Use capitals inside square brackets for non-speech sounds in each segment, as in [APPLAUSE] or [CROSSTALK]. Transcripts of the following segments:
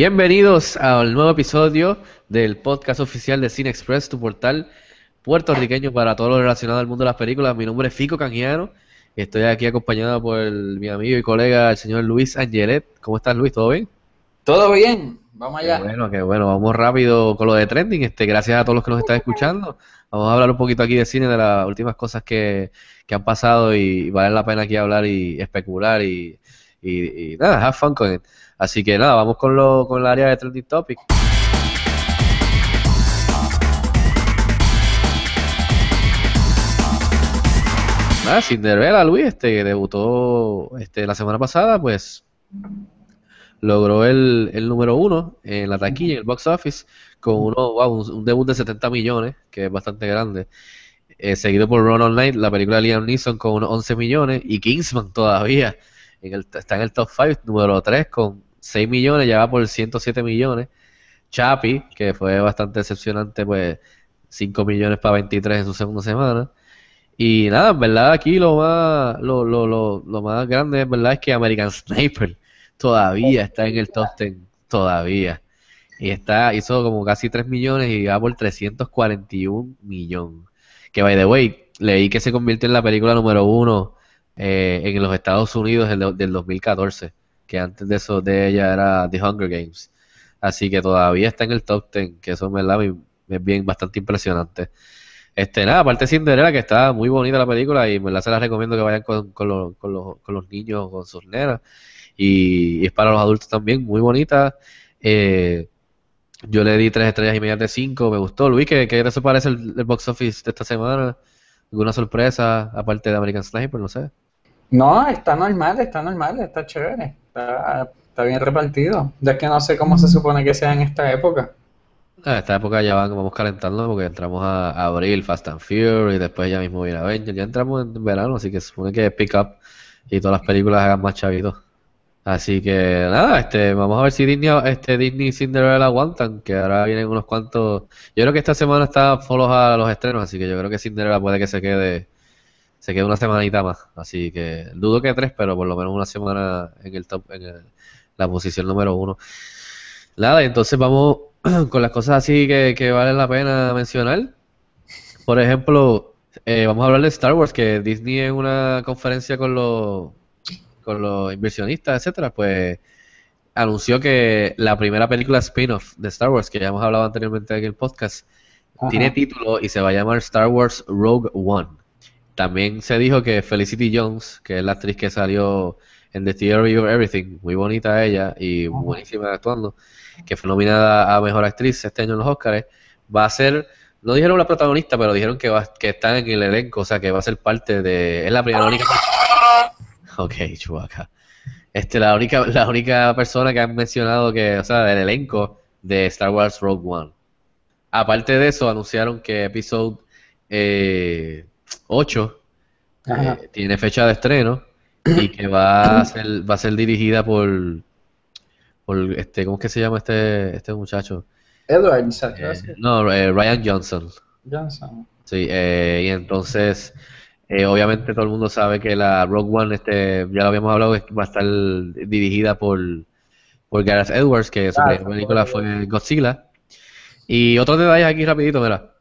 Bienvenidos al nuevo episodio del podcast oficial de Cine Express, tu portal puertorriqueño para todo lo relacionado al mundo de las películas. Mi nombre es Fico Canjiano y estoy aquí acompañado por el- mi amigo y colega, el señor Luis Angelet. ¿Cómo estás, Luis? ¿Todo bien? Todo bien, vamos Qué allá. bueno, qué bueno. Vamos rápido con lo de trending. Este, gracias a todos los que nos están escuchando. Vamos a hablar un poquito aquí de cine, de las últimas cosas que, que han pasado y, vale la pena aquí hablar y especular y, y, y nada, have fun con it. Así que nada, vamos con, lo, con el área de trending topic. Nada, Cinderella, Luis, este, que debutó este, la semana pasada, pues logró el, el número uno en la taquilla, en el box office, con uno, wow, un, debut de 70 millones, que es bastante grande. Eh, seguido por Run Night, la película de Liam Neeson con unos 11 millones, y Kingsman todavía en el, está en el top 5, número 3 con 6 millones, ya va por 107 millones. Chappie, que fue bastante decepcionante, pues 5 millones para 23 en su segunda semana. Y nada, en verdad aquí lo más, lo, lo, lo, lo más grande, en verdad, es que American [LAUGHS] Sniper todavía está en el top 10, todavía. Y está, hizo como casi 3 millones y va por 341 millones. Que by the way, leí que se convirtió en la película número uno eh, en los Estados Unidos del, del 2014, que antes de eso de ella era The Hunger Games. Así que todavía está en el top 10, que eso me- me es bien bastante impresionante. Este, nada, aparte de Cinderella, que está muy bonita la película y en verdad se la recomiendo que vayan con, con los, con los, con los niños, con sus nenas. Y, y es para los adultos también, muy bonita. Eh, yo le di tres estrellas y media de cinco, me gustó. Luis, ¿qué, qué te parece el, el box office de esta semana? ¿Alguna sorpresa aparte de American Sniper? No sé. No, está normal, está normal, está chévere, está, está bien repartido. Ya que no sé cómo se supone que sea en esta época. A esta época ya vamos calentando porque entramos a, abril, Fast and Furious, y después ya mismo viene Avengers. Ya entramos en verano, así que se supone que pick up y todas las películas hagan más chavitos. Así que nada, este, vamos a ver si Disney, este, Disney y Cinderella aguantan, que ahora vienen unos cuantos. Yo creo que esta semana está follow a los estrenos, así que yo creo que Cinderella puede que se quede, se quede una semanita más. Así que dudo que tres, pero por lo menos una semana en el top, en el- la posición número uno. Nada, entonces vamos [CLEARS THROAT] con las cosas así que, que valen la pena mencionar. Por ejemplo, eh, vamos a hablar de Star Wars, que Disney en una conferencia con los, con los inversionistas, etcétera, pues anunció que la primera película spin-off de Star Wars, que ya hemos hablado anteriormente en el podcast, Ajá. tiene título y se va a llamar Star Wars Rogue One. También se dijo que Felicity Jones, que es la actriz que salió en The Theory of Everything, muy bonita ella y buenísima actuando, que fue nominada a Mejor Actriz este año en los Oscars, va a ser, no dijeron la protagonista, pero dijeron que va, que está en el elenco, o sea, que va a ser parte de, es la primera, la única Ok, Chewbacca. Este, la única, la única persona que han mencionado que, o sea, del elenco de Star Wars Rogue One. Aparte de eso, anunciaron que Episode eh, 8 Ajá. eh, tiene fecha de estreno y que va a ser, va a ser dirigida por, por este, ¿cómo es que se llama este, este muchacho? Edward. Eh, no, eh, Ryan Johnson. Johnson. Sí, eh, y entonces, obviamente todo el mundo sabe que la Rogue One, este, ya lo habíamos hablado, va a estar dirigida por, por Gareth Edwards, que su Ah, primera película fue Godzilla. Y otros detalles aquí rapidito, mira.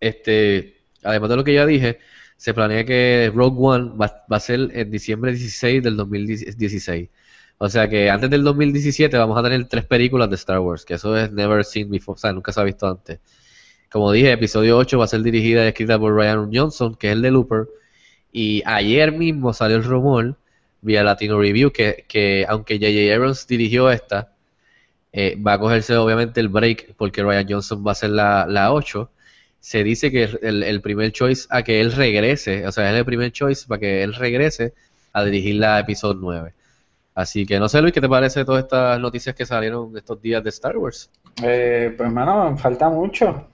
Este, además de lo que ya dije, se planea que Rogue One va, a ser en diciembre 16 del 2016. O sea que antes del 2017 vamos a tener tres películas de Star Wars, que eso es never seen before, o sea, nunca se ha visto antes. Como dije, episodio 8 va a ser dirigida y escrita por Ryan Johnson, que es el de Looper. Y ayer mismo salió el rumor, vía Latino Review, que, que aunque J.J. Abrams dirigió esta, eh, va a cogerse obviamente el break, porque Ryan Johnson va a ser la, la 8. Se dice que el, el primer choice a que él regrese, o sea, es el primer choice para que él regrese a dirigir la episodio 9. Así que no sé, Luis, ¿qué te parece todas estas noticias que salieron estos días de Star Wars? Eh, pues, mano, falta mucho.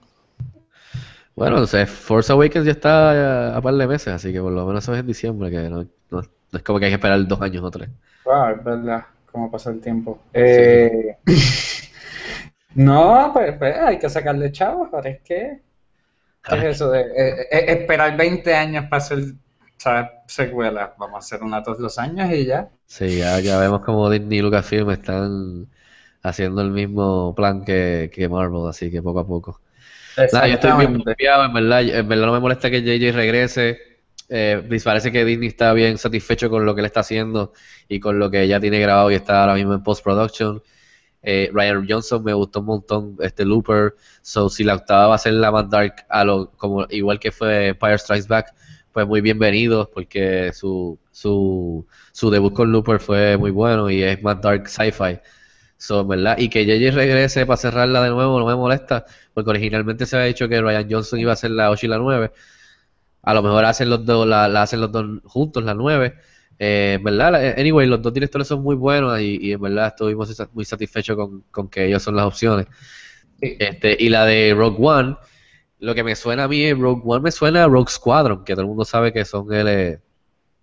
Bueno, o sea, Force Awakens ya está a, a par de meses, así que por lo menos eso es en diciembre, que no, no- no es como que hay que esperar dos años o tres. Wow, es verdad, cómo pasa el tiempo. Eh, [LAUGHS] no, pues, pues, hay que sacarle chavos, ahora es que... ¿Qué es eso de eh, eh, esperar 20 años para hacer ¿sabes? secuelas? Vamos a hacer una todos los años y ya. Sí, ya, ya vemos como Disney y Lucasfilm están haciendo el mismo plan que, que Marvel, así que poco a poco. Nada, yo estoy bien confiado, en verdad, en verdad no me molesta que JJ regrese. Eh, parece que Disney está bien satisfecho con lo que él está haciendo y con lo que ya tiene grabado y está ahora mismo en post-production. Eh, Ryan Johnson me gustó un montón, este Looper. So, si la octava va a ser la más dark, a lo, como, igual que fue Empire Strikes Back, pues muy bienvenido, porque su, su, su debut con Looper fue muy bueno y es más dark sci-fi. So, ¿verdad? Y que JJ regrese para cerrarla de nuevo no me molesta, porque originalmente se había dicho que Ryan Johnson iba a hacer la 8 y la 9. A lo mejor hacen los dos, la, la hacen los dos juntos, la 9. Eh, en verdad, la- anyway, los dos directores son muy buenos y, y en verdad estuvimos muy satisfechos con, con que ellos son las opciones. Este, y la de Rogue One, lo que me suena a mí, Rogue One me suena a Rogue Squadron, que todo el mundo sabe que son el, eh,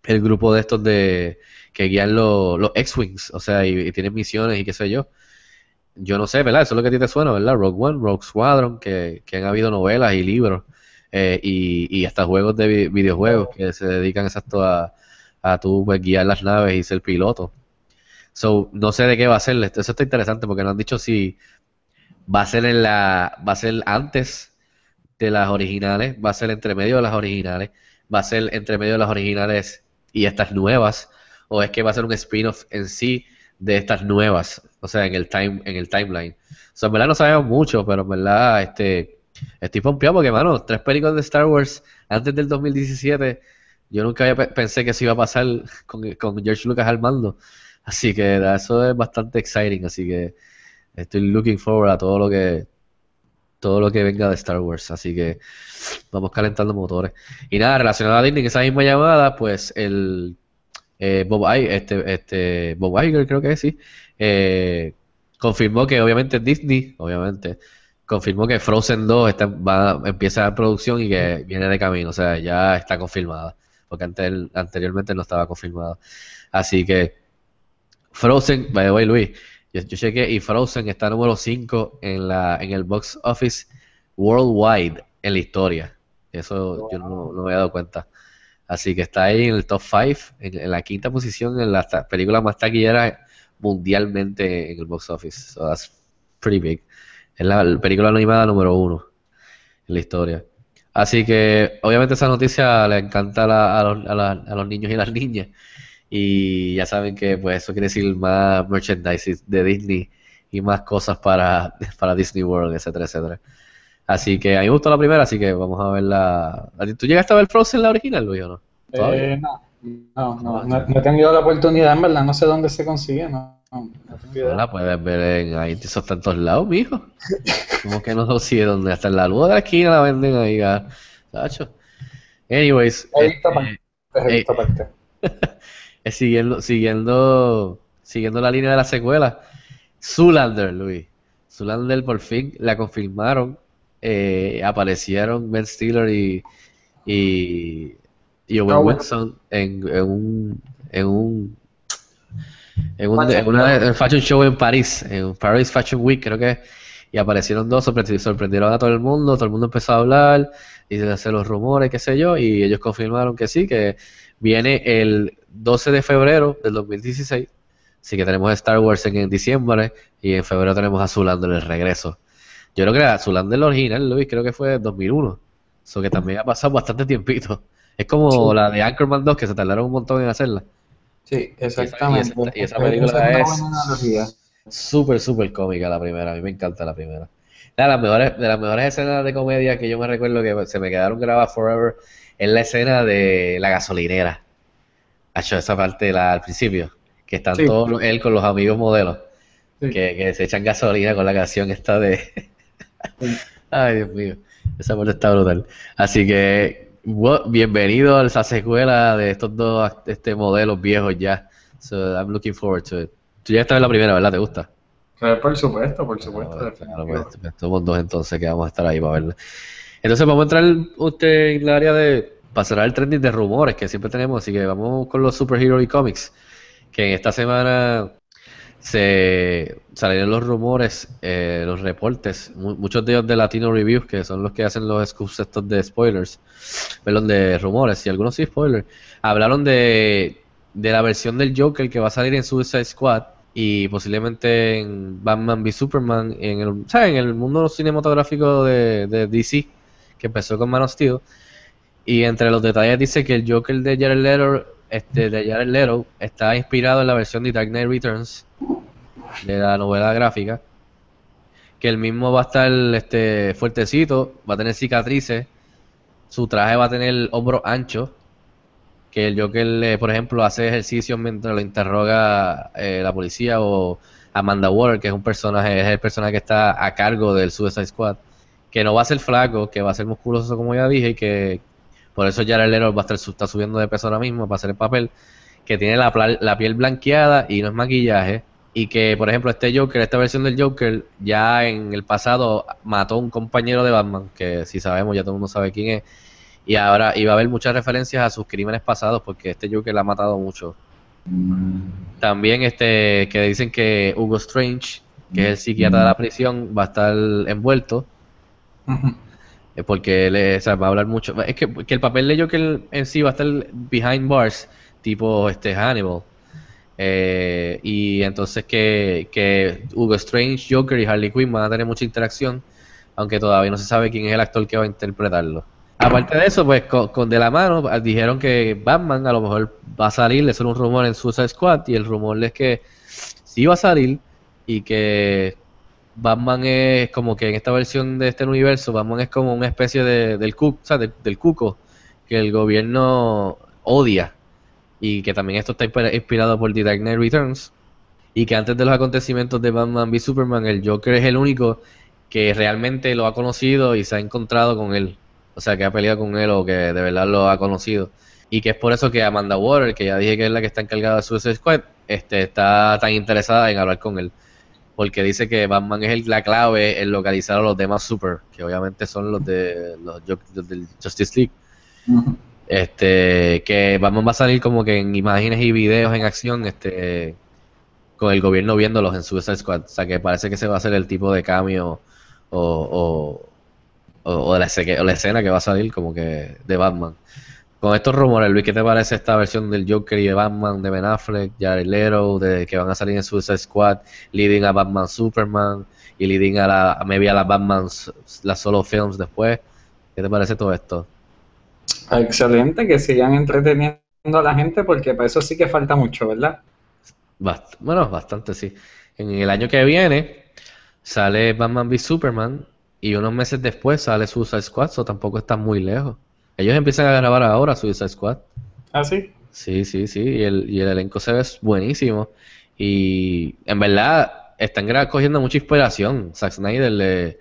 el grupo de estos de que guían los, los X-Wings, o sea, y, y tienen misiones y qué sé yo. Yo no sé, ¿verdad? Eso es lo que a ti te suena, ¿verdad? Rogue One, Rogue Squadron, que, que han habido novelas y libros eh, y, y hasta juegos de vi- videojuegos que se dedican exacto a, a tú pues, guiar las naves y ser piloto. So, no sé de qué va a ser. Eso está interesante porque no han dicho si va a ser en la, va a ser antes de las originales, va a ser entre medio de las originales, va a ser entre medio de las originales y estas nuevas, o es que va a ser un spin-off en sí de estas nuevas, o sea, en el time, en el timeline. So, en verdad no sabemos mucho, pero en verdad este, estoy pompeado porque, mano, tres películas de Star Wars antes del 2017, yo nunca había pe- pensé que eso iba a pasar [LAUGHS] con, con George Lucas al mando. Así que eso es bastante exciting, así que estoy looking forward a todo lo que todo lo que venga de Star Wars, así que vamos calentando motores. Y nada, relacionado a Disney, en esa misma llamada, pues el eh, Bob Iger, este, este, Bob Iger creo que es, sí, eh, confirmó que obviamente Disney, obviamente, confirmó que Frozen 2 está, va, empieza la producción y que viene de camino, o sea, ya está confirmada, porque antes, anteriormente no estaba confirmada. Así que Frozen, by the way, Luis, yo, yo chequé y Frozen está número 5 en la en el box office worldwide en la historia. Eso yo no, no me había dado cuenta. Así que está ahí en el top 5, en, en la quinta posición en la película más taquillera mundialmente en el box office. So that's pretty big. Es la, la película animada número 1 en la historia. Así que obviamente esa noticia le encanta a, la- a los, a la- a los niños y las niñas. Y ya saben que pues eso quiere decir más merchandising de Disney y más cosas para, [LAUGHS] para Disney World, etcétera, etcétera. Así que a mí me gustó la primera, así que vamos a ver la... ¿A ti- ¿Tú llegaste a ver Frozen la original, Luis, o no? Eh, no, no, no, no, no he tenido la oportunidad, en verdad, no sé dónde se consigue, no, no, la puedes ver en ahí, eso está en todos lados, mijo. Como que no sé dónde, hasta en la luz de la esquina la venden ahí, ah, tacho. Anyways, He visto parte, he visto parte. eh, [LAUGHS] siguiendo, siguiendo, siguiendo la línea de la secuela, Zoolander, Luis. Zoolander por fin la confirmaron. eh, aparecieron Ben Stiller y, y, y Owen Ah. Wilson en, en un en un en, un, en una en fashion show en París, en Paris Fashion Week creo que y aparecieron dos, sorpre- sorprendieron a todo el mundo, todo el mundo empezó a hablar y se hacer los rumores, qué sé yo, y ellos confirmaron que sí, que viene el 12 de febrero del 2016, así que tenemos Star Wars en, en diciembre y en febrero tenemos a Zoolander el regreso. Yo creo que era Zoolander el original, Luis, creo que fue 2001, eso que también ha pasado bastante tiempito. Es como Sí. la de Anchorman 2, que se tardaron un montón en hacerla. Sí, exactamente. y esa- y esa Esa película es-. Súper, súper cómica la primera, a mí me encanta la primera. De las mejores, de las mejores escenas de comedia que yo me recuerdo que se me quedaron grabadas forever es la escena de la gasolinera. Hacho, esa parte la, al principio, que están Sí. todos él con los amigos modelos, Sí. que, que se echan gasolina con la canción esta de... [LAUGHS] Ay, Dios mío, esa parte está brutal. Así que, bienvenido a esa secuela de estos dos este, modelos viejos ya, So I'm looking forward to it. Tú ya estás en la primera, ¿verdad? ¿Te gusta? Eh, por supuesto, por supuesto. Claro, claro, pues, pues, somos dos entonces que vamos a estar ahí para verla. Entonces vamos a entrar usted en el área de pasar al trending de rumores que siempre tenemos, así que vamos con los superhero y comics, que en esta semana se salieron los rumores, eh, los reportes, mu- muchos de ellos de Latino Reviews, que son los que hacen los scoops de spoilers, perdón, de rumores, y algunos sí spoilers, hablaron de, de la versión del Joker que va a salir en Suicide Squad y posiblemente en Batman v Superman, en el, en el mundo cinematográfico de, de DC, que empezó con Man of Steel. Y entre los detalles dice que el Joker de Jared Leto, este, de Jared Leto está inspirado en la versión de Dark Knight Returns de la novela gráfica. Que el mismo va a estar este, fuertecito, va a tener cicatrices, su traje va a tener hombros anchos. Que el Joker, por ejemplo, hace ejercicios mientras lo interroga eh, la policía o Amanda Waller, que es un personaje, es el personaje que está a cargo del Suicide Squad. Que no va a ser flaco, que va a ser musculoso, como ya dije, y que por eso Jared Leto va a estar está subiendo de peso ahora mismo para hacer el papel. Que tiene la, la piel blanqueada y no es maquillaje. Y que, por ejemplo, este Joker, esta versión del Joker, ya en el pasado mató a un compañero de Batman, que si sabemos, ya todo el mundo sabe quién es. Y ahora iba a haber muchas referencias a sus crímenes pasados, porque este Joker la ha matado mucho. También este que dicen que Hugo Strange, que es el psiquiatra de la prisión, va a estar envuelto. Porque él es- o sea, va a hablar mucho. Es que, que el papel de Joker en sí va a estar behind bars, tipo este Hannibal. Eh, y entonces que, que Hugo Strange, Joker y Harley Quinn van a tener mucha interacción, aunque todavía no se sabe quién es el actor que va a interpretarlo. Aparte de eso, pues con, de la mano ah, dijeron que Batman a lo mejor va a salir, era un rumor en Suicide Squad, y el rumor es que sí va a salir y que Batman es como que en esta versión de este universo, Batman es como una especie de, del, del cuco que el gobierno odia y que también esto está inspi- inspirado por The Dark Knight Returns y que antes de los acontecimientos de Batman v Superman el Joker es el único que realmente lo ha conocido y se ha encontrado con él, o sea que ha peleado con él o que de verdad lo ha conocido. Y que es por eso que Amanda Waller, que ya dije que es la que está encargada de Suicide Squad, este, está tan interesada en hablar con él porque dice que Batman es el- la clave en localizar a los demás super, que obviamente son los de los, los del Justice League. Este, que Batman va a salir como que en imágenes y videos en acción, este, con el gobierno viéndolos en Suicide Squad. O sea que parece que ese va a ser el tipo de cambio o, o, o, o la, o la escena que va a salir como que de Batman. Con estos rumores, Luis, ¿qué te parece esta versión del Joker y de Batman de Ben Affleck, Jared Leto, de que van a salir en Suicide Squad, leading a Batman Superman y leading a la, a maybe a las Batman, las solo films después? ¿Qué te parece todo esto? Excelente, que sigan entreteniendo a la gente porque para eso sí que falta mucho, ¿verdad? Bast- bueno, bastante sí. En el año que viene sale Batman v Superman y unos meses después sale Suicide Squad, o tampoco está muy lejos. Ellos empiezan a grabar ahora Suicide Squad. ¿Ah, sí? Sí, sí, sí, y el, y el elenco se ve buenísimo. Y en verdad están cogiendo mucha inspiración. Zack Snyder de,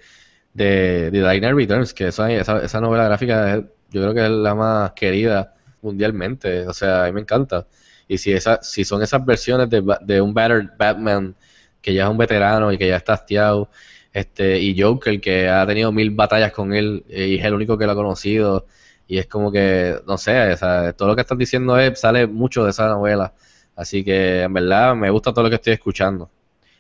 de, de Knight Returns, que esa, esa, esa novela gráfica es- yo creo que es la más querida mundialmente. O sea, a mí me encanta. Y si, esa, si son esas versiones de, de un battered Batman que ya es un veterano y que ya está hastiado, este, y Joker que ha tenido mil batallas con él eh, y es el único que lo ha conocido. Y es como que, no sé, o todo lo que estás diciendo es, sale mucho de esa novela. Así que en verdad me gusta todo lo que estoy escuchando.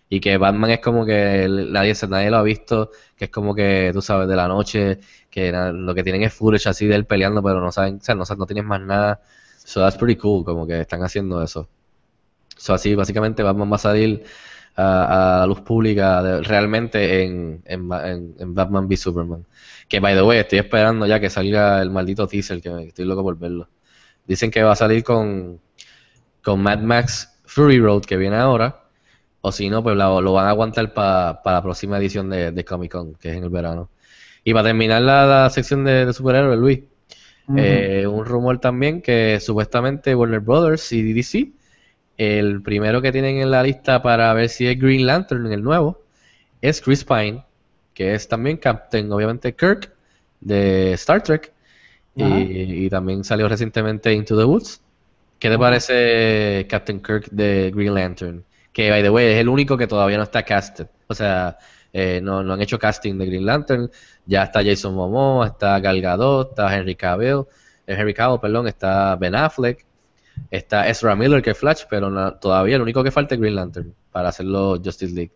Y que Batman es como que nadie, nadie lo ha visto, que es como que, tú sabes, de la noche, que lo que tienen es footage así de él peleando, pero no saben, o sea, no, no tienen más nada. So that's pretty cool, como que están haciendo eso. So así, básicamente Batman va a salir a, a la luz pública de- realmente en, en, Ba- en- en Batman v Superman. Que, by the way, estoy esperando ya que salga el maldito teaser, que estoy loco por verlo. Dicen que va a salir con, con Mad Max Fury Road, que viene ahora. O si no, pues lo van a aguantar para la próxima edición de, de Comic Con, que es en el verano. Y para terminar la, la sección de, de superhéroes, Luis, eh, un rumor también que supuestamente Warner Brothers y DC, el primero que tienen en la lista para ver si es Green Lantern en el nuevo, es Chris Pine, que es también Captain, obviamente Kirk, de Star Trek, y también salió recientemente Into the Woods. ¿Qué te parece Captain Kirk de Green Lantern? Que, by the way, es el único que todavía no está casted. O sea, eh, no, no han hecho casting de Green Lantern. Ya está Jason Momoa, está Gal Gadot, está Henry Cavill, eh, Henry Cavill, perdón, está Ben Affleck, está Ezra Miller que es Flash, pero todavía el único que falta es Green Lantern para hacerlo Justice League,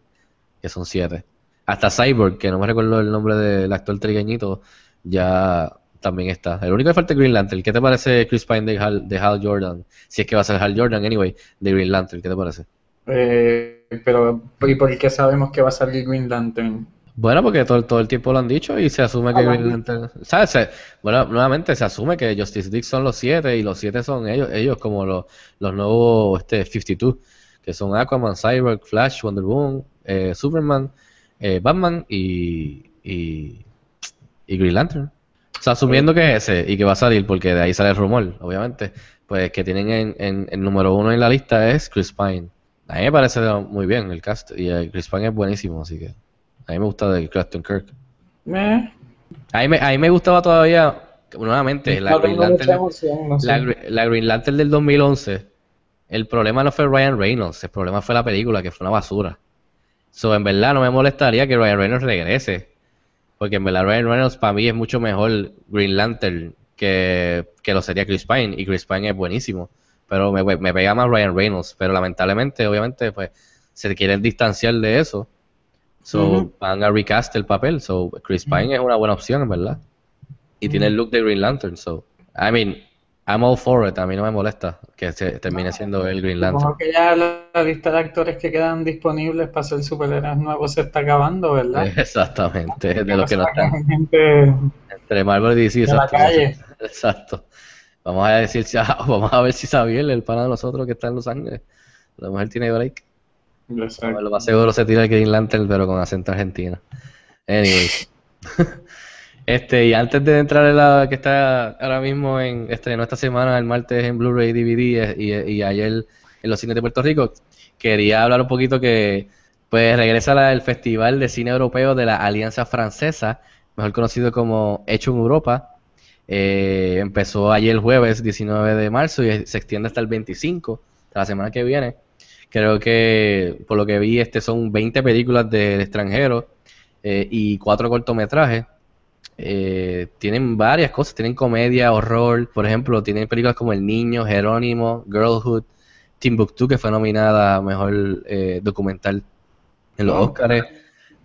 que son siete. Hasta Cyborg, que no me recuerdo el nombre del actor trigueñito, ya también está. El único que falta es Green Lantern. ¿Qué te parece Chris Pine de Hal, de Hal Jordan? Si es que va a ser Hal Jordan, anyway, de Green Lantern, ¿qué te parece? Eh, pero, ¿y por qué sabemos que va a salir Green Lantern? Bueno, porque todo, todo el tiempo lo han dicho y se asume que Green. Lantern... ¿Sabes? Se- bueno, nuevamente se asume que Justice League son los siete y los siete son ellos, ellos como los, los nuevos este, 52, que son Aquaman, Cyborg, Flash, Wonder Woman, eh, Superman, eh, Batman y, y, y Green Lantern. O sea, asumiendo que es ese y que va a salir, porque de ahí sale el rumor, obviamente, pues que tienen en, en, en número uno en la lista es Chris Pine. A mí me parece muy bien el cast y Chris Pine es buenísimo, así que a mí me gusta de Captain Kirk. Eh, A mí me, a mí me gustaba todavía, nuevamente, la no Green Lantern, emoción, no sé. la, Gre- la Green Lantern del 2011. El problema no fue Ryan Reynolds, el problema fue la película, que fue una basura. So, en verdad no me molestaría que Ryan Reynolds regrese. Porque en verdad Ryan Reynolds para mí es mucho mejor Green Lantern que, que lo sería Chris Pine. Y Chris Pine es buenísimo. Pero me, me pega más Ryan Reynolds. Pero lamentablemente, obviamente, pues se quieren distanciar de eso. So, van a recast el papel. So, Chris Pine es una buena opción, verdad. Y tiene el look de Green Lantern. So, I mean, I'm all for it. A mí no me molesta que se termine siendo el Green Lantern. Supongo que ya la, la lista de actores que quedan disponibles para ser superhéroes nuevos se está acabando, ¿verdad? [LAUGHS] Exactamente, de los que no están Gente entre Marvel y DC, de la exacto. calle. [LAUGHS] Exacto. Vamos a decir, si- [LAUGHS] vamos a ver si Sabiel, el pana de nosotros que está en Los Ángeles, a lo mejor tiene break. Lo más seguro se tira el Green Lantern, pero con acento argentino. Anyway. [LAUGHS] Este, y antes de entrar en la que está ahora mismo en estrenó esta semana, el martes en Blu-ray DVD y, y ayer en los cines de Puerto Rico, quería hablar un poquito que pues regresa el Festival de Cine Europeo de la Alianza Francesa, mejor conocido como Hecho en Europa. Eh, empezó ayer jueves 19 de marzo y se extiende hasta el 25, hasta la semana que viene. Creo que por lo que vi este son 20 películas del extranjero eh, y cuatro cortometrajes. Eh, tienen varias cosas, tienen comedia, horror, por ejemplo, tienen películas como El Niño, Jerónimo, Girlhood, Timbuktu, que fue nominada a Mejor eh, Documental en los Oh. Oscars,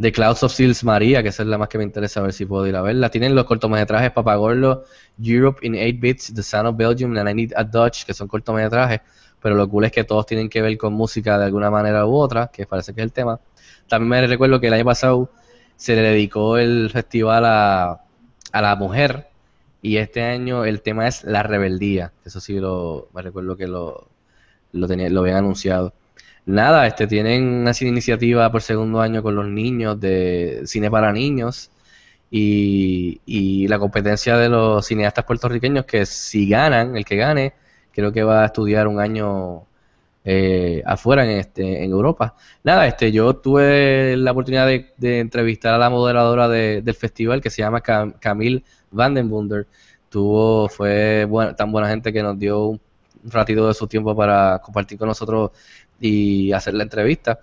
The Clouds of Seals María, que esa es la más que me interesa ver si puedo ir a verla. Tienen los cortometrajes Papagorlo, Europe in 8 Bits, The Sound of Belgium, and I Need a Dutch, que son cortometrajes, pero lo cool es que todos tienen que ver con música de alguna manera u otra, que parece que es el tema. También me recuerdo que el año pasado se le dedicó el festival a, a la mujer y este año el tema es la rebeldía. Eso sí lo me recuerdo que lo lo, lo habían anunciado. Nada, este tienen una iniciativa por segundo año con los niños de cine para niños y, y la competencia de los cineastas puertorriqueños que si ganan, el que gane, creo que va a estudiar un año eh, afuera en este en Europa. Nada, este yo tuve la oportunidad de, entrevistar a la moderadora de- del festival que se llama Cam- Camille Vandenbunder. Tuvo fue buena- tan buena gente que nos dio un ratito de su tiempo para compartir con nosotros y hacer la entrevista.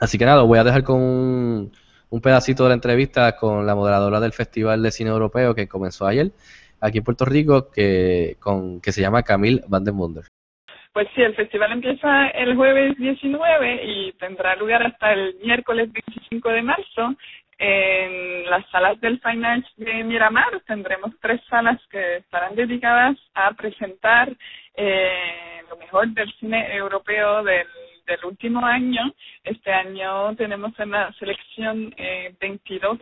Así que nada, voy a dejar con un, un pedacito de la entrevista con la moderadora del Festival de Cine Europeo que comenzó ayer aquí en Puerto Rico, que, con, que se llama Camille Vandenbunder. Pues sí, el festival empieza el jueves 19 y tendrá lugar hasta el miércoles 25 de marzo en las salas del Fine Arts de Miramar. Tendremos tres salas que estarán dedicadas a presentar eh, lo mejor del cine europeo del, del último año. Este año tenemos en la selección eh, 22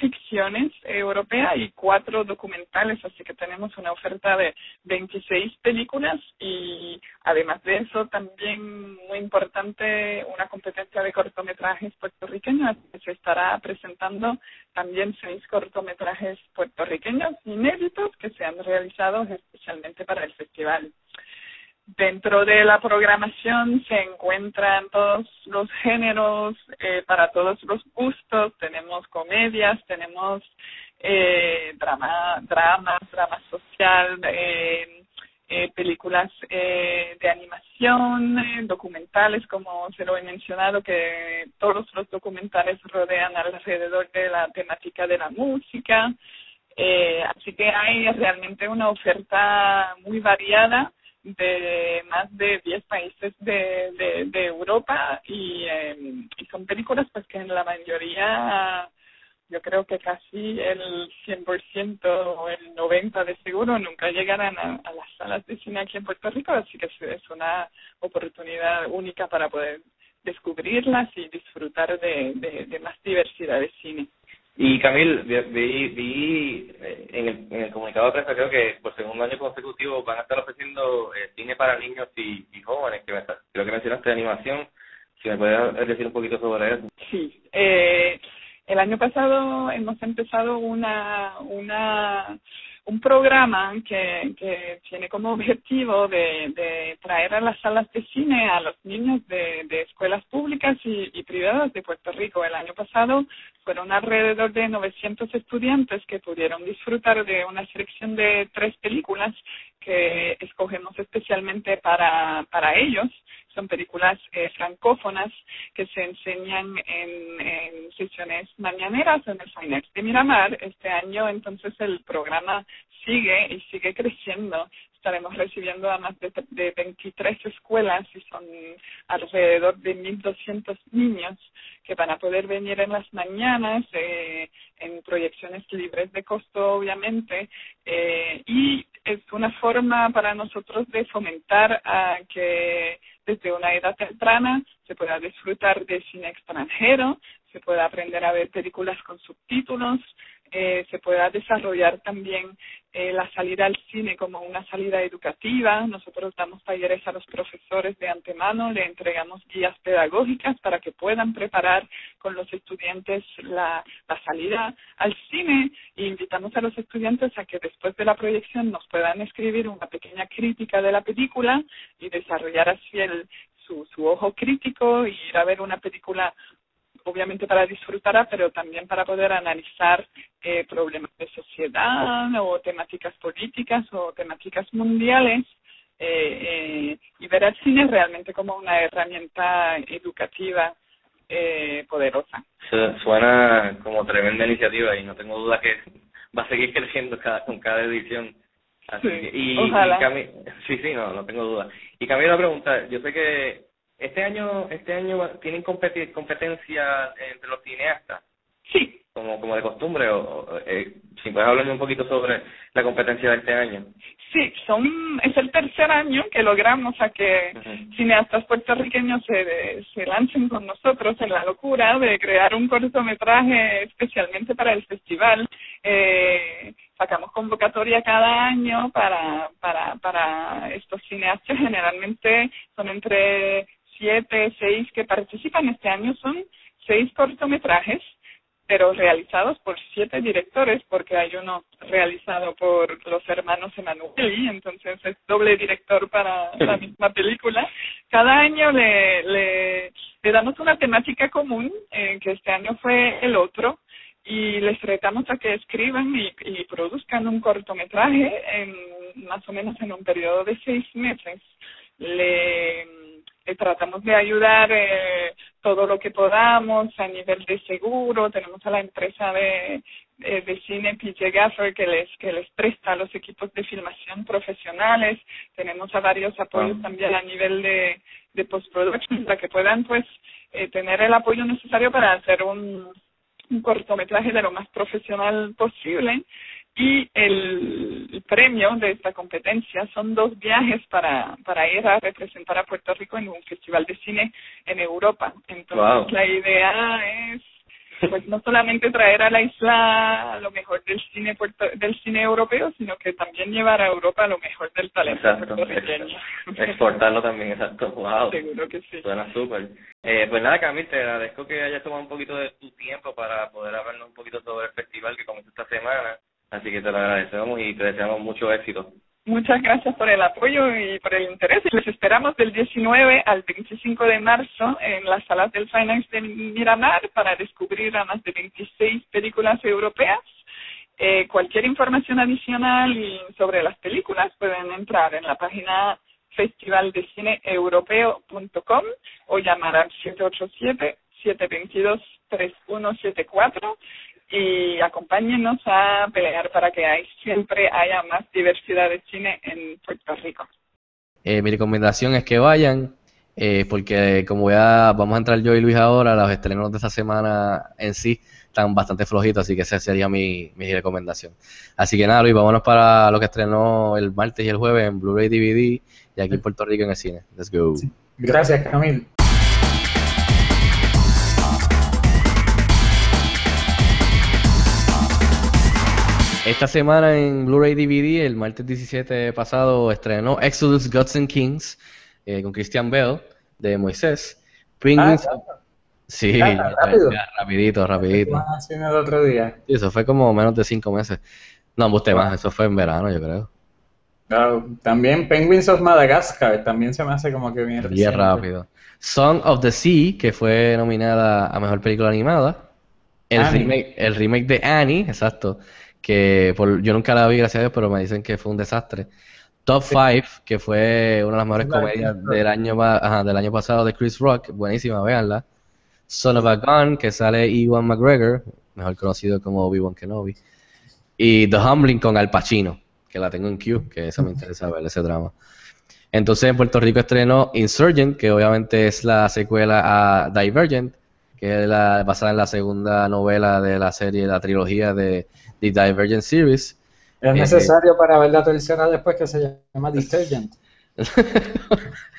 ficciones europeas y cuatro documentales, así que tenemos una oferta de 26 películas y además de eso también muy importante una competencia de cortometrajes puertorriqueños, que se estará presentando también seis cortometrajes puertorriqueños inéditos que se han realizado especialmente para el festival. Dentro de la programación se encuentran todos los géneros eh, para todos los gustos. Tenemos comedias, tenemos eh, drama, dramas, drama social, eh, eh, películas eh, de animación, eh, documentales, como se lo he mencionado, que todos los documentales rodean alrededor de la temática de la música. Eh, así que hay realmente una oferta muy variada de más de 10 países de, de, Europa y, eh, y son películas pues que en la mayoría yo creo que casi el 100% o el 90% de seguro nunca llegarán a, a las salas de cine aquí en Puerto Rico, así que es, una oportunidad única para poder descubrirlas y disfrutar de, de más diversidad de cine. Y Camil, vi, vi, eh, en, el, en el comunicado de prensa creo que por segundo año consecutivo van a estar ofreciendo eh, cine para niños y, jóvenes, que me, creo que mencionaste animación, si me puedes decir un poquito sobre eso. Sí, eh, el año pasado hemos empezado una, una, un programa que, que tiene como objetivo de, de traer a las salas de cine a los niños de, de escuelas públicas y, y privadas de Puerto Rico. El año pasado fueron alrededor de 900 estudiantes que pudieron disfrutar de una selección de tres películas que escogemos especialmente para, para ellos. Son películas eh, francófonas que se enseñan en, sesiones mañaneras en el Finex de Miramar. Este año entonces el programa sigue y sigue creciendo. Estaremos recibiendo a más de, de 23 escuelas y son alrededor de 1.200 niños que van a poder venir en las mañanas eh, en proyecciones libres de costo, obviamente, eh, y es una forma para nosotros de fomentar a que desde una edad temprana se pueda disfrutar de cine extranjero, se pueda aprender a ver películas con subtítulos, eh, se pueda desarrollar también eh, la salida al cine como una salida educativa. Nosotros damos talleres a los profesores de antemano, le entregamos guías pedagógicas para que puedan preparar con los estudiantes la, la salida al cine e invitamos a los estudiantes a que después de la proyección nos puedan escribir una pequeña crítica de la película y desarrollar así el, su, su ojo crítico y ir a ver una película obviamente para disfrutarla, pero también para poder analizar eh, problemas de sociedad o temáticas políticas o temáticas mundiales eh, eh, y ver al cine realmente como una herramienta educativa eh, poderosa. Su- Suena como tremenda iniciativa y no tengo duda que va a seguir [LAUGHS] creciendo cada, con cada edición. Así Sí, que, y, ojalá. y Cami- sí, sí, no, no tengo duda. Y Camilo, una pregunta, yo sé que este año, este año tienen competi- competencia entre los cineastas, Sí, como, como de costumbre, o, o, eh, si puedes hablarme un poquito sobre la competencia de este año. sí, son es el tercer año que logramos a que cineastas puertorriqueños se, se lancen con nosotros en la locura de crear un cortometraje especialmente para el festival. Eh, sacamos convocatoria cada año para, para, para estos cineastas. Generalmente son entre siete, seis que participan. Este año son seis cortometrajes pero realizados por siete directores, porque hay uno realizado por los hermanos Emanueli, entonces es doble director para la misma película. Cada año le, le, le damos una temática común, eh, que este año fue el otro, y les retamos a que escriban y, y produzcan un cortometraje en más o menos en un periodo de seis meses. Le, le tratamos de ayudar eh, todo lo que podamos a nivel de seguro. Tenemos a la empresa de, de, de cine PJ Gaffer que les que les presta los equipos de filmación profesionales. Tenemos a varios apoyos también a nivel de, de postproduction para que puedan pues eh, tener el apoyo necesario para hacer un, un cortometraje de lo más profesional posible y el, premio de esta competencia son dos viajes para, para ir a representar a Puerto Rico en un festival de cine en Europa. Entonces Wow. la idea es pues no solamente traer a la isla lo mejor del cine puerto, del cine europeo, sino que también llevar a Europa lo mejor del talento Exacto, puertorriqueño. exportarlo también, exacto. Wow. Seguro que sí. Suena súper. Eh, pues nada, Camil, te agradezco que hayas tomado un poquito de tu tiempo para poder hablarnos un poquito sobre el festival que comenzó esta semana. Así que te lo agradecemos y te deseamos mucho éxito. Muchas gracias por el apoyo y por el interés. Les esperamos del 19 al 25 de marzo en las salas del Finance de Miramar para descubrir a más de 26 películas europeas Eh, cualquier información adicional sobre las películas pueden entrar en la página festivaldeCineEuropeo.com o llamar al 787-722-3174 y acompáñenos a pelear para que hay, siempre haya más diversidad de cine en Puerto Rico. Eh, mi recomendación es que vayan, eh, porque como ya vamos a entrar yo y Luis ahora, los estrenos de esta semana en sí están bastante flojitos, así que esa sería mi, mi recomendación. Así que nada, Luis, vámonos para lo que estrenó el martes y el jueves en Blu-ray DVD y aquí en Puerto Rico en el cine. Let's go. Gracias, Camil. Esta semana en Blu-ray DVD, el martes 17 pasado, estrenó Exodus Gods and Kings eh, con Christian Bell de Moisés. Penguins. Ah, sí, Ah, rápido. ya, rapidito, rapidito. Haciendo el otro día. Sí, eso fue como menos de cinco meses. No, usted más, eso fue en verano, yo creo. Ah, también Penguins of Madagascar, también se me hace como que bien Bien reciente. rápido. Song of the Sea, que fue nominada a Mejor Película Animada. El remake, el remake de Annie, exacto. Que por, yo nunca la vi, gracias a Dios, pero me dicen que fue un desastre. Top 5, que fue una de las mejores comedias del año, ajá, del año pasado de Chris Rock. Buenísima, véanla. Son of a Gun, que sale Ewan McGregor, mejor conocido como Obi-Wan Kenobi. Y The Humbling con Al Pacino, que la tengo en Q, que eso me interesa ver, ese drama. Entonces en Puerto Rico estrenó Insurgent, que obviamente es la secuela a Divergent, que es la, basada en la segunda novela de la serie, la trilogía de The Divergent Series. Es Eh, necesario para ver la tercera después que se llama Detergent. [LAUGHS]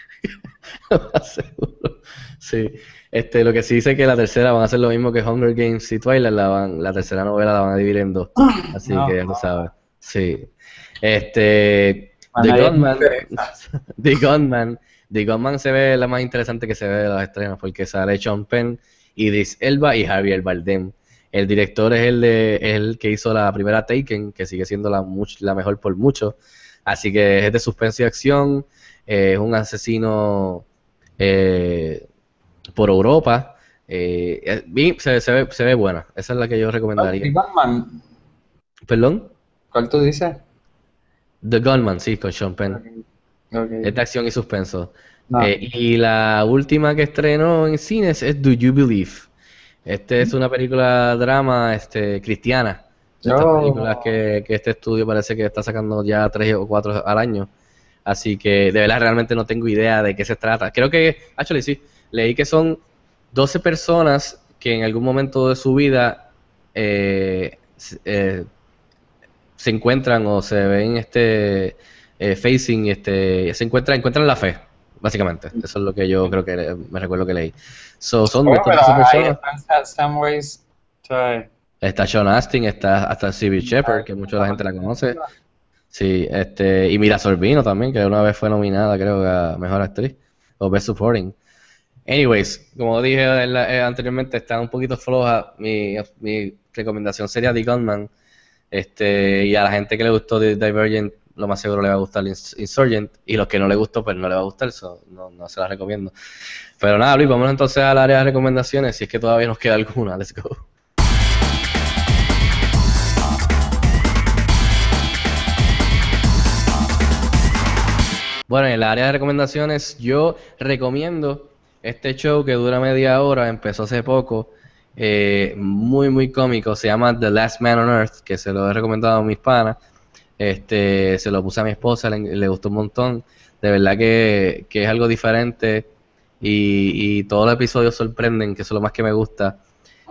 Sí. Este, lo que sí dice que la tercera van a hacer lo mismo que Hunger Games y Twilight, la, van, la tercera novela la van a dividir en dos. [CLEARS THROAT] Así No. que ya lo sabes. Sí. Este, The Gunman. [LAUGHS] The Gunman, The Gunman se ve la más interesante que se ve de las estrenas porque sale Sean Penn, Idris Elba y Javier Bardem. El director es el, de, es el que hizo la primera Taken, que sigue siendo la, much- la mejor por mucho. Así que es de suspenso y acción. eh, es un asesino eh, por Europa. eh, eh, se, se ve, se ve buena. Esa es la que yo recomendaría. Gunman, ¿Perdón? ¿cuál tú dices? The Gunman, sí, con Sean Penn. Ok. Es de acción y suspenso. No. Eh, y la última que estrenó en cines es Do You Believe? Este es una película drama este, cristiana. Estas Oh. películas que, que este estudio parece que está sacando ya tres o cuatro al año. Así que de verdad realmente no tengo idea de qué se trata. Creo que, actually sí, leí que son 12 personas que en algún momento de su vida eh, eh, se encuentran o se ven este eh, facing este se encuentran encuentran la fe básicamente. Eso es lo que yo creo que me recuerdo que leí. So, son Bueno, estas pero 12 ahí personas está Sean Astin está hasta Civil Shepard que mucha la gente la conoce. Sí este y Mira Sorbino también que una vez fue nominada creo a mejor actriz o best supporting. Anyways como dije eh, anteriormente está un poquito floja. Mi, mi recomendación sería The Gunman este, y a la gente que le gustó The Divergent, lo más seguro le va a gustar Ins- Insurgent. Y los que no le gustó, pues no le va a gustar, so, no, no se la recomiendo. Pero nada, Luis, vámonos entonces al área de recomendaciones, si es que todavía nos queda alguna. Let's go. Bueno, en el área de recomendaciones, yo recomiendo este show que dura media hora, empezó hace poco, eh, muy, muy cómico, se llama The Last Man on Earth, que se lo he recomendado a mis panas, este, se lo puse a mi esposa, le, gustó un montón, de verdad que, que es algo diferente y, y todos los episodios sorprenden, que eso es lo más que me gusta,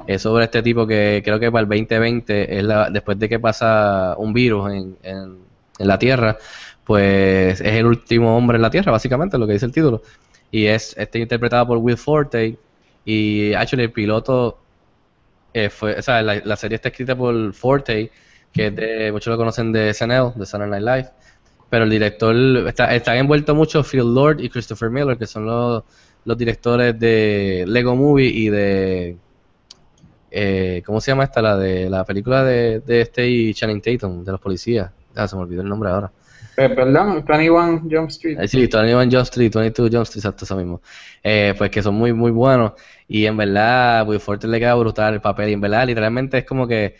es sobre este tipo que creo que para el 2020, es después de que pasa un virus en, en, la Tierra, pues es el último hombre en la Tierra, básicamente, lo que dice el título. Y es este interpretado por Will Forte. Y actually el piloto eh, fue, o sea, la, la serie está escrita por Forte, que es de, muchos lo conocen de SNL, de Saturday Night Live. Pero el director, está, están envueltos mucho Phil Lord y Christopher Miller, que son los, los directores de Lego Movie y de eh, ¿cómo se llama esta? La de la película de, de este y Channing Tatum, de los policías. Ah, se me olvidó el nombre ahora. Eh, perdón, 21 Jump Street. Eh, Sí, 21 Jump Street, 22 Jump Street, exacto, eso mismo. Eh, pues que son muy, muy buenos. Y en verdad, Will Forte le queda brutal el papel. Y en verdad, literalmente es como que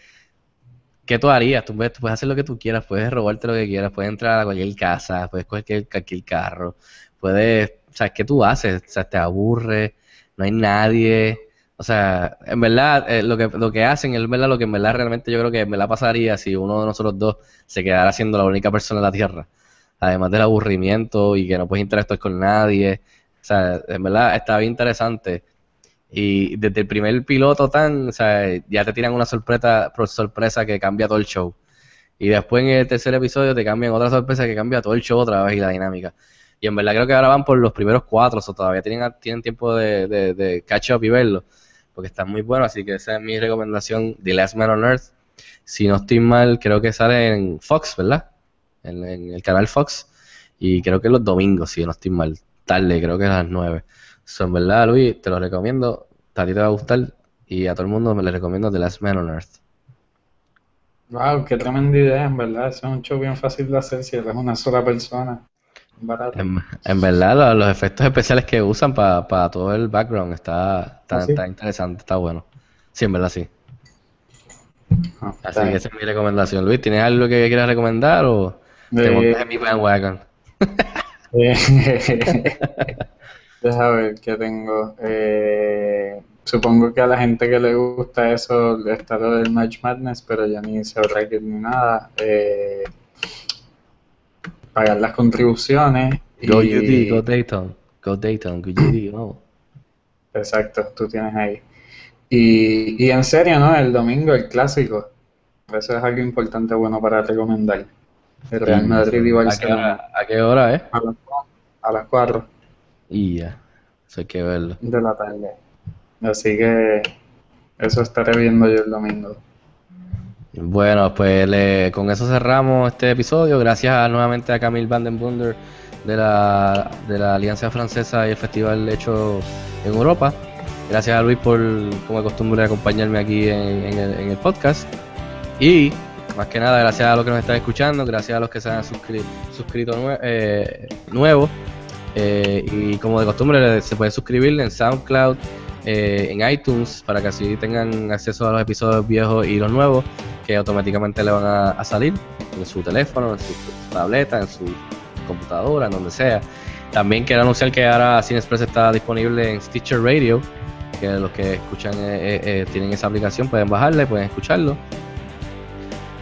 ¿qué tú harías? Tú puedes, puedes hacer lo que tú quieras, puedes robarte lo que quieras, puedes entrar a cualquier casa, puedes coger cualquier, carro, puedes, o sea, ¿qué tú haces? O sea, te aburre, no hay nadie. O sea, en verdad, eh, lo que lo que hacen es verdad lo que en verdad realmente yo creo que me la pasaría si uno de nosotros dos se quedara siendo la única persona en la Tierra. Además del aburrimiento y que no puedes interactuar con nadie. O sea, en verdad está bien interesante. Y desde el primer piloto tan, o sea, ya te tiran una sorpresa, sorpresa que cambia todo el show. Y después en el tercer episodio te cambian otra sorpresa que cambia todo el show otra vez y la dinámica. Y en verdad creo que ahora van por los primeros cuatro, o todavía tienen, tienen tiempo de, de, de catch up y verlo porque está muy bueno, así que esa es mi recomendación, The Last Man on Earth. Si no estoy mal, creo que sale en Fox, ¿verdad? En, el canal Fox. Y creo que los domingos, si no estoy mal. Tarde, creo que a las 9. Son verdad, Luis, te lo recomiendo. A ti te va a gustar. Y a todo el mundo me le recomiendo The Last Man on Earth. Wow, qué tremenda idea, en verdad. es un show bien fácil de hacer si eres una sola persona. En, verdad, los, efectos especiales que usan para todo el background está, ¿Ah, está, interesante, está bueno. Sí, en verdad sí. Ah, Así que esa es mi recomendación. Luis, ¿tienes algo que quieras recomendar o te montas en mi bandwagon? [LAUGHS] Deja ver qué tengo. Eh, supongo que a la gente que le gusta eso está lo del Match Madness, pero ya ni se que ni nada. Eh, pagar las contribuciones. Go UD, Go Dayton, Go Dayton, Go UD, no. Exacto, tú tienes ahí. Y, y en serio, ¿no? El domingo, el clásico. Eso es algo importante, bueno para recomendar. El Real Madrid igual ¿A qué hora, ¿A qué hora, eh? A las, 4. Y ya, eso hay que verlo. De la tarde. Así que eso estaré viendo yo el domingo. Bueno, pues con eso cerramos este episodio. Gracias nuevamente a Camille Vandenbunder de la, de la Alianza Francesa y el festival hecho en Europa. Gracias a Luis por, como de costumbre, acompañarme aquí en, el, podcast. Y más que nada, gracias a los que nos están escuchando, gracias a los que se han suscrito eh, nuevos. Eh, y como de costumbre, se puede suscribir en SoundCloud, eh, en iTunes, para que así tengan acceso a los episodios viejos y los nuevos que automáticamente le van a, salir en su teléfono, en su tableta, en su computadora, en donde sea. También quiero anunciar que ahora Cine Express está disponible en Stitcher Radio, que los que escuchan eh, tienen esa aplicación, pueden bajarle, pueden escucharlo.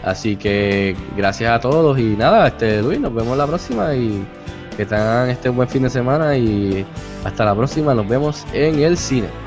Así que gracias a todos y nada, este Luis, nos vemos la próxima y que tengan este buen fin de semana y hasta la próxima, nos vemos en el cine.